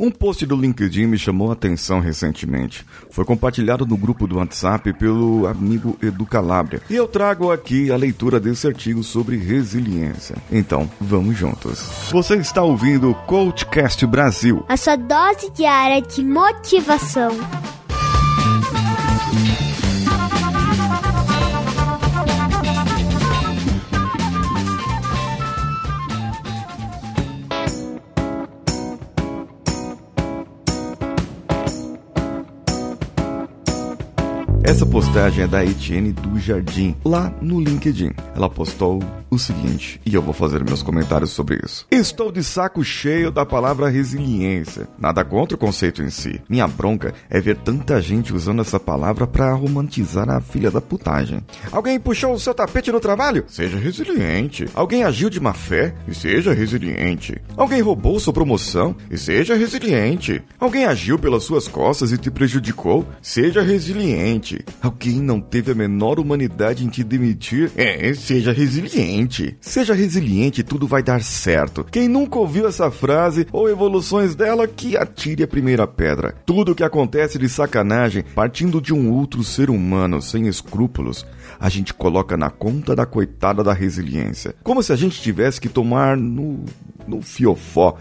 Um post do LinkedIn me chamou a atenção recentemente. Foi compartilhado no grupo do WhatsApp pelo amigo Edu Calabria. E eu trago aqui a leitura desse artigo sobre resiliência. Então, vamos juntos. Você está ouvindo o Coachcast Brasil. A sua dose diária de motivação. Essa postagem é da Etienne do Jardim, lá no LinkedIn. Ela postou o seguinte, e eu vou fazer meus comentários sobre isso. Estou de saco cheio da palavra resiliência. Nada contra o conceito em si. Minha bronca é ver tanta gente usando essa palavra para romantizar a filha da putagem. Alguém puxou o seu tapete no trabalho? Seja resiliente. Alguém agiu de má fé? E seja resiliente. Alguém roubou sua promoção? E seja resiliente. Alguém agiu pelas suas costas e te prejudicou? Seja resiliente. Alguém não teve a menor humanidade em te demitir? É, seja resiliente. Seja resiliente, tudo vai dar certo. Quem nunca ouviu essa frase ou evoluções dela, que atire a primeira pedra. Tudo que acontece de sacanagem, partindo de um outro ser humano sem escrúpulos, a gente coloca na conta da coitada da resiliência. Como se a gente tivesse que tomar no no fiofó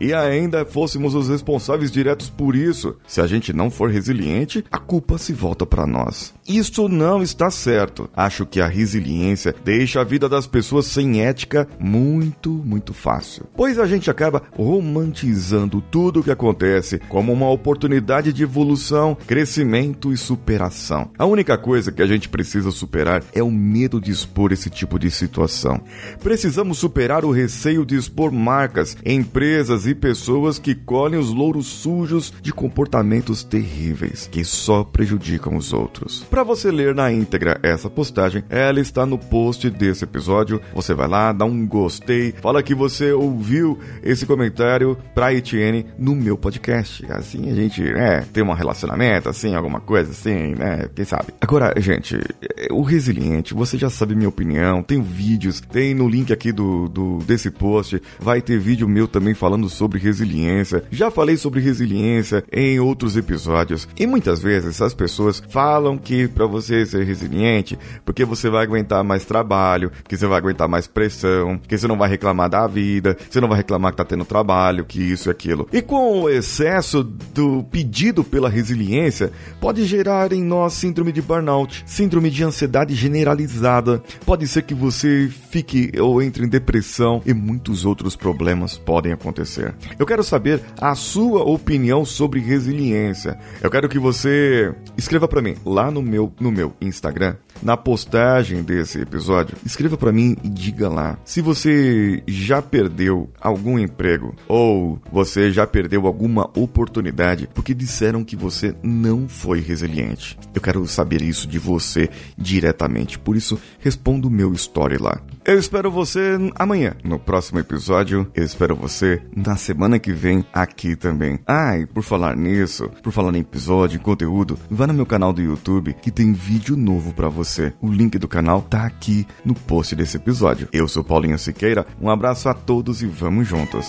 e ainda fôssemos os responsáveis diretos por isso. Se a gente não for resiliente, a culpa se volta para nós. Isso não está certo. Acho que a resiliência deixa a vida das pessoas sem ética muito, muito fácil. Pois a gente acaba romantizando tudo o que acontece como uma oportunidade de evolução, crescimento e superação. A única coisa que a gente precisa superar é o medo de expor esse tipo de situação. Precisamos superar o receio de expor marcas, empresas e pessoas que colhem os louros sujos de comportamentos terríveis que só prejudicam os outros. Para você ler na íntegra essa postagem, ela está no post desse episódio. Você vai lá, dá um gostei, fala que você ouviu esse comentário pra Etienne no meu podcast. Assim a gente, é, tem um relacionamento, assim, alguma coisa assim, né? Quem sabe? Agora, gente, o resiliente, você já sabe minha opinião, tem vídeos, tem no link aqui do, do desse post, vai ter vídeo meu também falando sobre resiliência. Já falei sobre resiliência em outros episódios. E muitas vezes as pessoas falam que para você ser resiliente, porque você vai aguentar mais trabalho, que você vai aguentar mais pressão, que você não vai reclamar da vida, você não vai reclamar que tá tendo trabalho, que isso e aquilo. E com o excesso do pedido pela resiliência, pode gerar em nós síndrome de burnout, síndrome de ansiedade generalizada. Pode ser que você fique ou entre em depressão e muitos outros problemas podem acontecer. Eu quero saber a sua opinião sobre resiliência. Eu quero que você escreva para mim lá no meu no meu Instagram, na postagem desse episódio. Escreva para mim e diga lá se você já perdeu algum emprego ou você já perdeu alguma oportunidade porque disseram que você não foi resiliente. Eu quero saber isso de você diretamente. Por isso, responda o meu story lá. Eu espero você amanhã no próximo episódio. Eu espero você na semana que vem aqui também. Ah, e por falar nisso, por falar em episódio, em conteúdo, vá no meu canal do YouTube que tem vídeo novo para você. O link do canal tá aqui no post desse episódio. Eu sou Paulinho Siqueira. Um abraço a todos e vamos juntos.